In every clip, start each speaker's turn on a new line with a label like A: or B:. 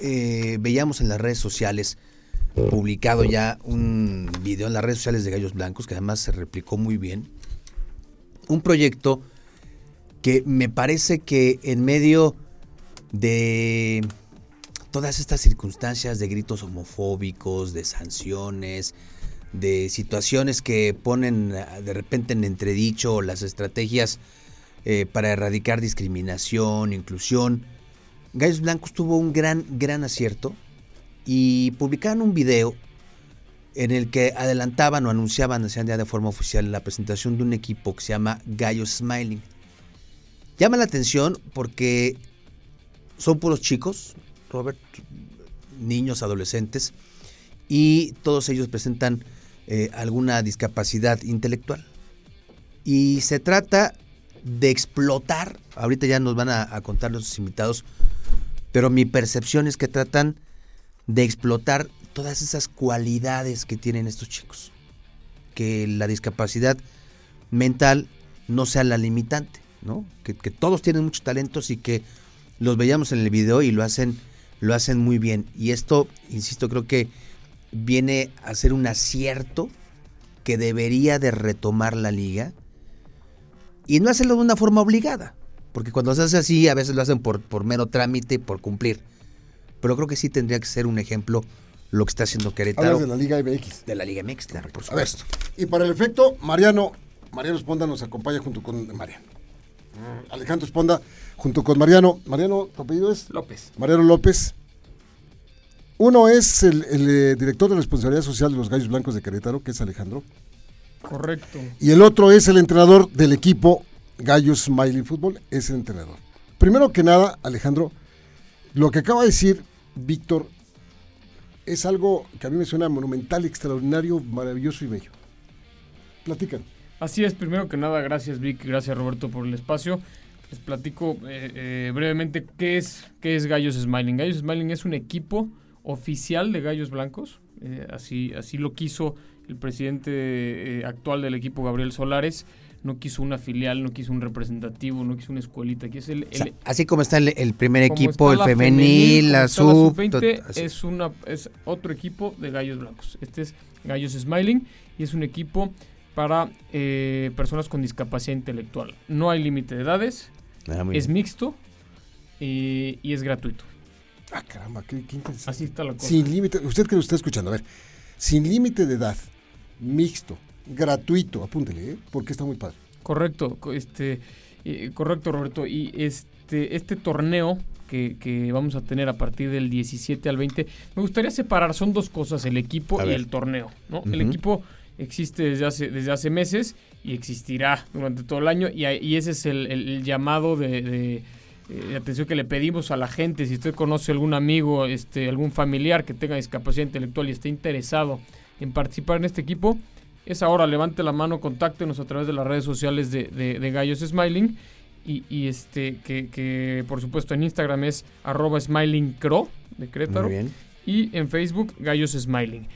A: eh, veíamos en las redes sociales publicado ya un video en las redes sociales de Gallos Blancos que además se replicó muy bien. Un proyecto que me parece que en medio de todas estas circunstancias de gritos homofóbicos, de sanciones, de situaciones que ponen de repente en entredicho las estrategias eh, para erradicar discriminación, inclusión, Gallos Blancos tuvo un gran, gran acierto y publicaron un video en el que adelantaban o anunciaban, hacían ya de forma oficial, la presentación de un equipo que se llama Gallos Smiling. Llama la atención porque son puros chicos, Robert, niños, adolescentes, y todos ellos presentan eh, alguna discapacidad intelectual. Y se trata de explotar, ahorita ya nos van a, a contar nuestros invitados, pero mi percepción es que tratan de explotar todas esas cualidades que tienen estos chicos. Que la discapacidad mental no sea la limitante, ¿no? Que, todos tienen muchos talentos y que los veíamos en el video y lo hacen, lo hacen muy bien. Y esto, insisto, creo que viene a ser un acierto que debería de retomar la liga y no hacerlo de una forma obligada. Porque cuando se hace así, a veces lo hacen por, por mero trámite, por cumplir. Pero creo que sí tendría que ser un ejemplo lo que está haciendo Querétaro.
B: Hablas de la Liga MX.
A: De la Liga MX, claro, por
B: A ver,
A: supuesto.
B: y para el efecto, Mariano, Mariano Esponda nos acompaña junto con Mariano. Alejandro Esponda junto con Mariano. Mariano, ¿tu apellido es?
C: López.
B: Mariano López. Uno es el, el, eh, director de responsabilidad social de los Gallos Blancos de Querétaro, que es Alejandro.
C: Correcto.
B: Y el otro es el entrenador del equipo Gallos Smiling Fútbol, es entrenador. Primero que nada, Alejandro, lo que acaba de decir Víctor es algo que a mí me suena monumental, extraordinario, maravilloso y bello. Platican.
C: Así es, primero que nada, gracias Vic, gracias Roberto por el espacio. Les platico eh, eh, brevemente qué es, qué es Gallos Smiling. Gallos Smiling es un equipo oficial de Gallos Blancos, eh, así, así lo quiso el presidente actual del equipo, Gabriel Solares. No quiso una filial, no quiso un representativo, no quiso una escuelita. Aquí es el,
A: O sea,
C: el-
A: así como está el, el primer equipo, el
C: la
A: femenil, la sub.
C: sub-20,
A: tot- así.
C: es, una, es otro equipo de Gallos Blancos. Este es Gallos Smiling y es un equipo para eh, personas con discapacidad intelectual. No hay límite de edades,
A: Ah,
C: es
A: bien.
C: mixto y, y es gratuito.
B: Ah, caramba, qué, qué interesante.
C: Así está la cosa.
B: Sin límite, usted que lo está escuchando, a ver, sin límite de edad, mixto, gratuito, apúntele, ¿eh? porque está muy padre.
C: Correcto, co- este, eh, correcto Roberto. Y este, este torneo que, que vamos a tener a partir del 17 al 20, me gustaría separar, son dos cosas, el equipo y el torneo. ¿no? El equipo existe desde hace, desde hace meses y existirá durante todo el año y, ese es el, el- el llamado de, de, eh, de atención que le pedimos a la gente. Si usted conoce algún amigo, este, algún familiar que tenga discapacidad intelectual y esté interesado en participar en este equipo, es ahora, levante la mano, contáctenos a través de las redes sociales de, de- de Gallos Smiling. Y, y este, que, que por supuesto en Instagram es arroba smilingcro de.
A: Muy bien.
C: Y en Facebook, Gallos Smiling.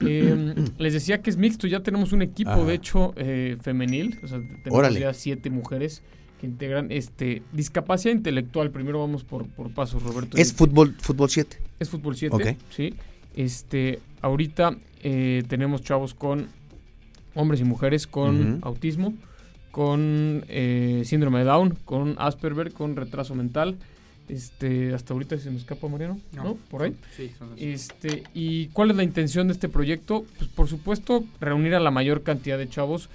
C: Eh, les decía que es mixto, ya tenemos un equipo,
A: Ajá.
C: de hecho, eh, femenil. O sea, tenemos
A: Órale.
C: ya siete mujeres que integran este discapacidad intelectual. Primero vamos por, por pasos, Roberto.
A: Es fútbol, fútbol 7.
C: Es fútbol 7,
A: Ok.
C: sí. Este, ahorita eh, tenemos chavos con hombres y mujeres con autismo, con eh, síndrome de Down, con Asperger, con retraso mental. Este, hasta ahorita se me escapa Mariano, ¿no? Por ahí.
D: Sí, son así.
C: Este, ¿y cuál es la intención de este proyecto? Pues por supuesto, reunir a la mayor cantidad de chavos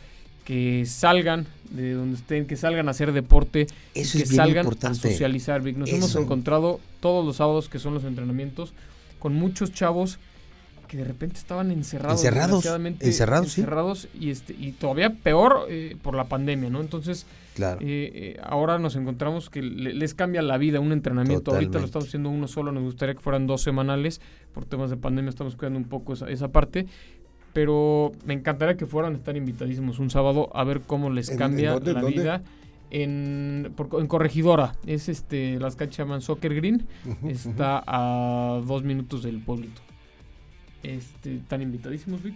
C: que salgan de donde estén, que salgan a hacer deporte,
A: Eso
C: que
A: es
C: salgan a socializar. Vic. Nos hemos encontrado todos los sábados que son los entrenamientos con muchos chavos que de repente estaban encerrados.
A: Encerrados,
C: desgraciadamente,
A: encerrados, sí.
C: encerrados y, este, y todavía peor eh, por la pandemia, ¿no? Entonces,
A: Claro.
C: eh, eh, ahora nos encontramos que le- les cambia la vida un entrenamiento. Ahorita lo estamos haciendo uno solo, nos gustaría que fueran dos semanales. Por temas de pandemia estamos cuidando un poco esa, esa parte. Pero me encantaría que fueran, estar invitadísimos un sábado a ver cómo les
B: ¿En- en
C: cambia
B: dónde?
C: la
B: ¿Dónde?
C: vida. En, por- en Corregidora, es este, las canchas llaman Soccer Green, está a dos minutos del pueblito. Este, ¿Están invitadísimos, Vic?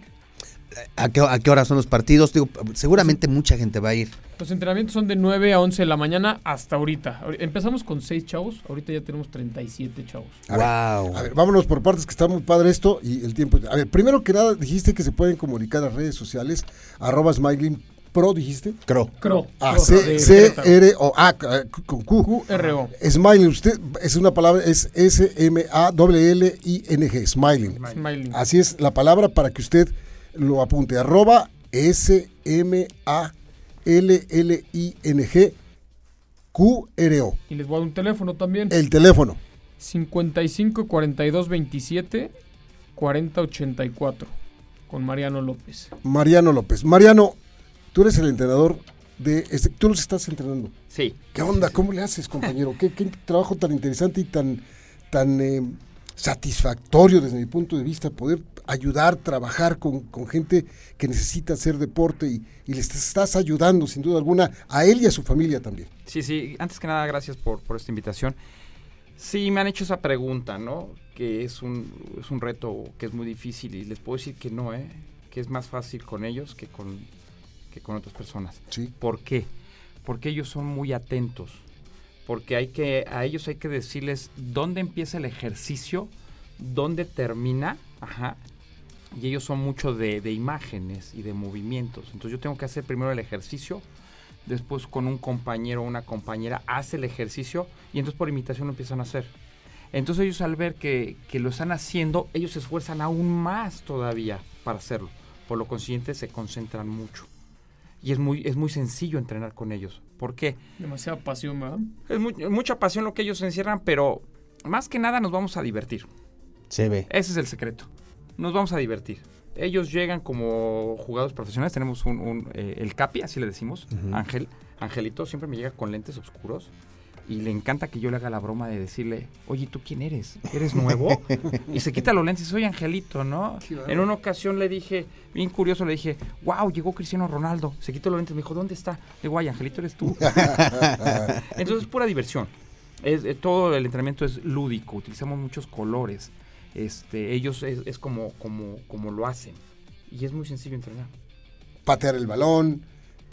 A: ¿A qué, a qué hora son los partidos? Digo, seguramente mucha gente va a ir.
C: Los entrenamientos son de 9 a 11 de la mañana hasta ahorita. Ahori- Empezamos con 6 chavos, ahorita ya tenemos 37 chavos.
B: A ver,
A: wow.
B: A ver, vámonos por partes que está muy padre esto y el tiempo. A ver, primero que nada, dijiste que se pueden comunicar a redes sociales, arroba Smiling Pro, dijiste.
A: Cro.
C: CRO.
B: Ah,
C: CRO
B: C, C. R, O, A, eh, con Q.
C: QRO.
B: Smiling, usted, es una palabra, es S-M-A-L-L-I-N-G, Smiling.
C: Smiling.
B: Así es la palabra para que usted lo apunte. Arroba S-M-A-L-L-I-N-G Q-R-O.
C: Y les voy a dar un teléfono también.
B: El teléfono.
C: 55 42 27 40 84. Con Mariano López.
B: Mariano López. Mariano, tú eres el entrenador de este. Tú los estás entrenando.
D: Sí.
B: ¿Qué onda? ¿Cómo le haces, compañero? ¿Qué, qué trabajo tan interesante y tan, tan eh, satisfactorio desde mi punto de vista poder ayudar, trabajar con, con gente que necesita hacer deporte y, y les estás ayudando sin duda alguna a él y a su familia también.
D: Sí, sí. Antes que nada, gracias por, por esta invitación. Sí, me han hecho esa pregunta, ¿no? Que es un, es un reto que es muy difícil y les puedo decir que no, ¿eh? Que es más fácil con ellos que con, que con otras personas.
B: Sí.
D: ¿Por qué? Porque ellos son muy atentos. Porque hay que, a ellos hay que decirles dónde empieza el ejercicio, dónde termina, ajá. Y ellos son mucho de, de imágenes y de movimientos. Entonces yo tengo que hacer primero el ejercicio, después con un compañero o una compañera hace el ejercicio y entonces por imitación lo empiezan a hacer. Entonces ellos al ver que, que lo están haciendo, ellos se esfuerzan aún más todavía para hacerlo. Por lo consiguiente se concentran mucho. Y es muy, es muy sencillo entrenar con ellos. ¿Por qué?
C: Demasiada pasión, ¿verdad?
D: Es mu- mucha pasión lo que ellos encierran, pero más que nada nos vamos a divertir.
A: Se ve.
D: Ese es el secreto. Nos vamos a divertir. Ellos llegan como jugadores profesionales. Tenemos un, un, eh, el Capi, así le decimos. Ángel. Angelito siempre me llega con lentes oscuros y le encanta que yo le haga la broma de decirle, oye, ¿tú quién eres? ¿Eres nuevo? y se quita los lentes, soy Angelito, ¿no? En una ocasión le dije, bien curioso, le dije, wow, llegó Cristiano Ronaldo. Se quitó los lentes, me dijo, ¿dónde está? Le digo, ay, Angelito, eres tú. Entonces, pura diversión. Es, eh, todo el entrenamiento es lúdico, utilizamos muchos colores. Este, ellos es, es como, como, como lo hacen. Y es muy sencillo entrenar.
B: Patear el balón.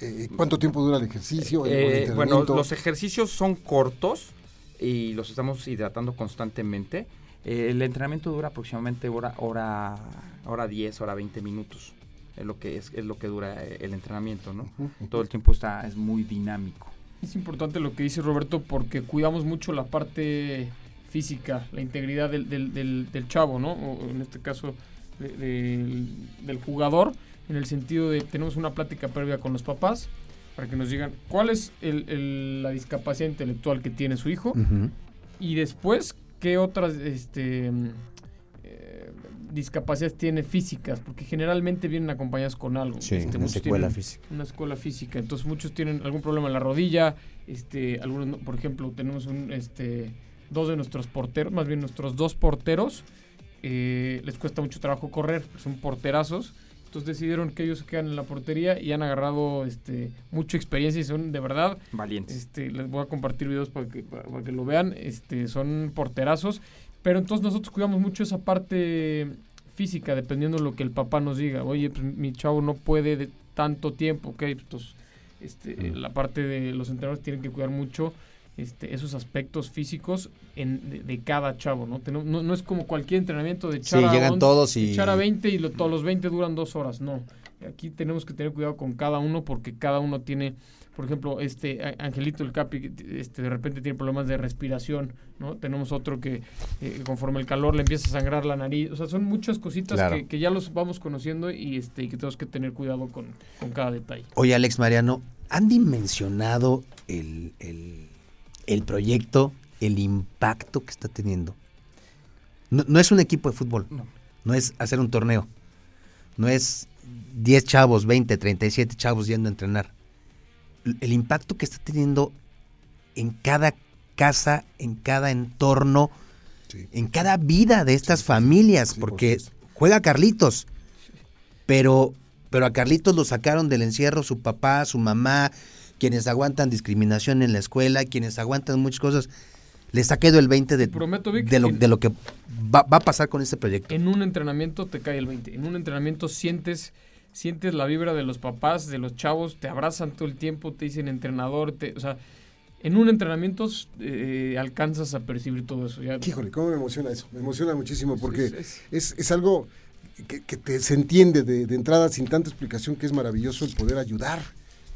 B: Eh, ¿Cuánto tiempo dura el ejercicio? el- el
D: Eh, bueno, los ejercicios son cortos y los estamos hidratando constantemente. Eh, el entrenamiento dura aproximadamente hora, hora, hora 10, hora 20 minutos. Es lo que es, es lo que dura eh, el entrenamiento, ¿no? Todo el tiempo está, es muy dinámico.
C: Es importante lo que dice Roberto porque cuidamos mucho la parte física, la integridad del, del, del- del chavo, ¿no? O en este caso de- del, del jugador, en el sentido de tenemos una plática previa con los papás para que nos digan cuál es el- el- la discapacidad intelectual que tiene su hijo
A: Ujú.
C: y después qué otras este, mm, eh, discapacidades tiene físicas, porque generalmente vienen acompañadas con algo.
A: Sí,
C: Este,
A: una
C: tienen-
A: física.
C: una escuela física. Entonces muchos tienen algún problema en la rodilla. Este, algunos, no. por ejemplo, tenemos un, este, dos de nuestros porteros, más bien nuestros dos porteros, eh, les cuesta mucho trabajo correr, son porterazos. Entonces decidieron que ellos se quedan en la portería y han agarrado este, mucha experiencia y son de verdad
D: Valientes.
C: este, les voy a compartir videos para que, para, para que lo vean. Este, son porterazos. Pero entonces nosotros cuidamos mucho esa parte física, dependiendo de lo que el papá nos diga. Oye, pues mi chavo no puede de tanto tiempo, ok. Entonces, este, la parte de los entrenadores tienen que cuidar mucho este, esos aspectos físicos en, de, de cada chavo, ¿no? No, no es como cualquier entrenamiento de
A: Sí,
C: echar a
A: llegan todos y...
C: echar a 20 y lo- todos los 20 duran dos horas. No, aquí tenemos que tener cuidado con cada uno porque cada uno tiene, por ejemplo, este Angelito el Capi, este de repente tiene problemas de respiración, ¿no? Tenemos otro que eh, conforme el calor le empieza a sangrar la nariz. O sea, son muchas cositas
A: Claro.
C: que, que ya los vamos conociendo y este y que tenemos que tener cuidado con, con cada detalle.
A: Oye, Alex Mariano, ¿han dimensionado el, el- el proyecto, el impacto que está teniendo? No, no es un equipo de fútbol,
D: No.
A: no es hacer un torneo, no es 10 chavos, 20, 37 chavos yendo a entrenar. El impacto que está teniendo en cada casa, en cada entorno,
B: Sí.
A: en cada vida de estas familias,
B: sí,
A: porque juega Carlitos, pero, pero a Carlitos lo sacaron del encierro su papá, su mamá, quienes aguantan discriminación en la escuela, quienes aguantan muchas cosas. Les ha quedado el 20 de,
C: Prometo, Vic,
A: de, lo,
C: que-
A: de lo que va, va a pasar con este proyecto.
C: En un entrenamiento te cae el 20. En un entrenamiento sientes sientes la vibra de los papás, de los chavos, te abrazan todo el tiempo, te dicen entrenador, te, o sea, en un entrenamiento eh, alcanzas a percibir todo eso. Ya,
B: Híjole, cómo me emociona eso. Me emociona muchísimo porque
C: es- es-
B: es, es algo que, que te, se entiende de, de entrada sin tanta explicación que es maravilloso el poder ayudar.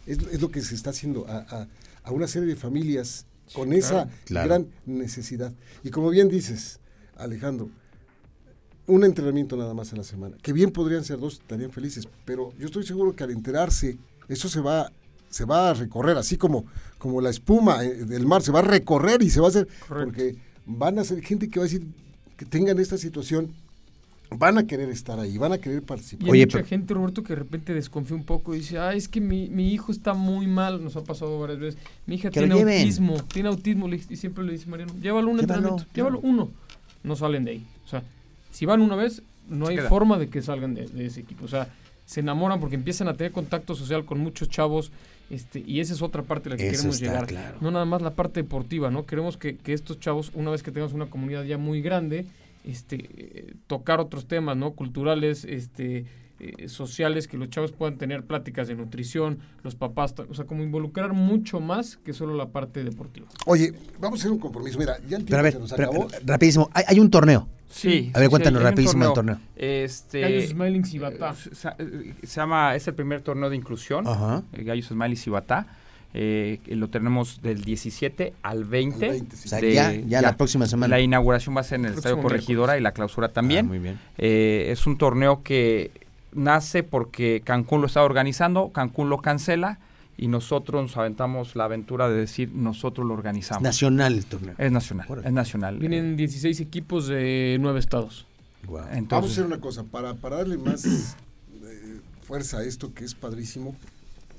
B: Es, es lo que se está haciendo a, a- a una serie de familias con esa
A: Claro.
B: gran necesidad. Y como bien dices, Alejandro, un entrenamiento nada más a la semana, que bien podrían ser dos, estarían felices, pero yo estoy seguro que al enterarse, eso se va, se va a recorrer, así como, como la espuma eh, del mar, se va a recorrer y se va a hacer,
C: Correcto.
B: porque van a ser gente que va a decir que tengan esta situación, van a querer estar ahí, van a querer participar.
C: Y hay
A: Oye,
C: mucha
A: pero-
C: gente, Roberto, que de repente desconfía un poco y dice, ah, es que mi, mi hijo está muy mal, nos ha pasado varias veces. Mi hija
A: Que
C: tiene autismo, tiene autismo, le- y siempre le dice Mariano, llévalo un
A: Llévalo,
C: entrenamiento, llévalo uno. No salen de ahí. O sea, si van una vez, no hay
D: queda.
C: forma de que salgan de, de ese equipo. O sea, se enamoran porque empiezan a tener contacto social con muchos chavos. Este, y esa es otra parte a la que
A: Eso
C: queremos
A: está
C: llegar.
A: claro.
C: No nada más la parte deportiva, ¿no? Queremos que, que estos chavos, una vez que tengamos una comunidad ya muy grande, este, eh, tocar otros temas, ¿no? Culturales, este, eh, sociales, que los chavos puedan tener pláticas de nutrición, los papás, o sea, como involucrar mucho más que solo la parte deportiva.
B: Oye, vamos a hacer un compromiso. Mira, ya el tiempo
A: ver,
B: se nos
A: pero,
B: acabó.
A: rapidísimo, hay, hay un torneo.
D: Sí.
A: A ver,
D: sí,
A: cuéntanos rapidísimo el torneo.
D: Este,
C: Gallos Smiling Cibatá.
D: eh, Se, eh, se llama, es el primer torneo de inclusión.
A: Ajá.
D: eh, Gallos Smiley Cibatá. Eh, que lo tenemos del 17 al 20.
B: Al 20, sí.
A: O sea,
D: de-
A: ya, ya, la próxima semana.
D: La inauguración va a ser en el Estadio Corregidora
C: miércoles.
D: y la clausura también.
A: Ah, muy bien.
D: Eh, es un torneo que nace porque Cancún lo está organizando, Cancún lo cancela y nosotros nos aventamos la aventura de decir nosotros lo organizamos.
A: Nacional el torneo.
D: es nacional,
A: Órale.
D: es nacional.
C: Vienen 16 equipos de 9 estados.
B: Vamos a hacer una cosa, para, para darle más eh, fuerza a esto que es padrísimo.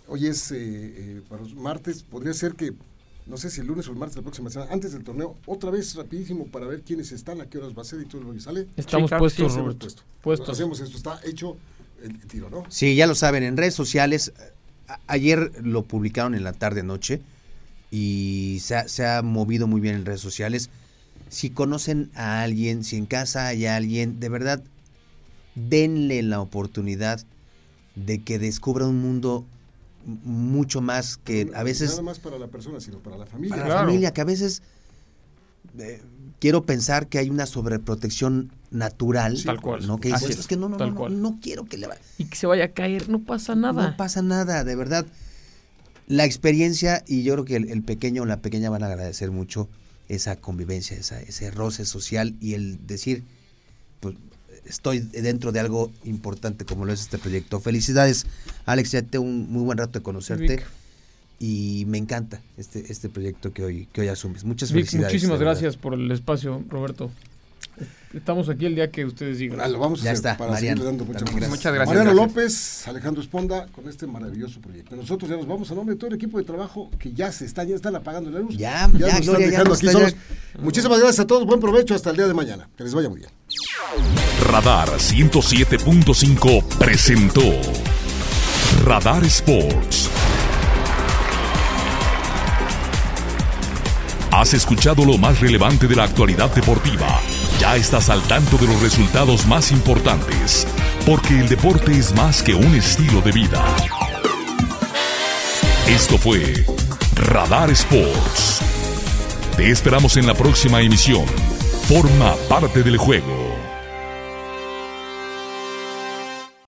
B: Hoy es eh, eh, para los martes, podría ser que, no sé si el lunes o el martes de la próxima semana, antes del torneo, otra vez rapidísimo para ver quiénes están, a qué horas va a ser y todo lo que sale.
C: Estamos
D: sí,
C: puestos,
B: Hacemos
C: Roberto.
B: puesto.
C: Puestos.
B: Hacemos esto, está hecho el tiro, ¿no?
A: Sí, ya lo saben, en redes sociales. a- Ayer lo publicaron en la tarde-noche y se ha, se ha movido muy bien en redes sociales. Si conocen a alguien, si en casa hay alguien, de verdad, denle la oportunidad de que descubra un mundo mucho más que a veces
B: Nada más para la persona, sino para la familia.
A: para la familia, que a veces eh, quiero pensar que hay una sobreprotección natural,
C: Tal cual.
A: ¿no? Que dices,
D: es.
A: es que no, no,
C: Tal
A: no, no, no quiero que le vaya.
C: Y que se vaya a caer, no pasa nada.
A: No pasa nada, de verdad. La experiencia, y yo creo que el, el pequeño o la pequeña van a agradecer mucho esa convivencia, esa, ese roce social y el decir, pues estoy dentro de algo importante como lo es este proyecto. Felicidades, Alex, ya tengo un muy buen rato de conocerte
C: Vic.
A: y me encanta este, este proyecto que hoy, que hoy asumes. Muchas
C: Vic,
A: felicidades.
C: muchísimas gracias por el espacio, Roberto. Estamos aquí el día que ustedes digan.
B: Ah, lo vamos a
A: Ya
B: hacer
A: está,
B: para
A: Mariano,
B: seguirle dando muchas gracias.
D: Muchas gracias,
B: Mariano
D: gracias.
B: López, Alejandro Esponda, con este maravilloso proyecto. Nosotros ya nos vamos a nombre de todo el equipo de trabajo que ya se está, ya están apagando la luz.
A: Ya, ya,
B: nos están
A: Gloria, ya
B: dejando
A: nos
B: aquí
A: está
B: solos.
A: ya-
B: Muchísimas gracias a todos, buen provecho hasta el día de mañana. Que les vaya muy bien.
E: Radar 107.5 presentó Radar Sports. Has escuchado lo más relevante de la actualidad deportiva. Ya estás al tanto de los resultados más importantes, porque el deporte es más que un estilo de vida. Esto fue Radar Sports. Te esperamos en la próxima emisión. Forma parte del juego.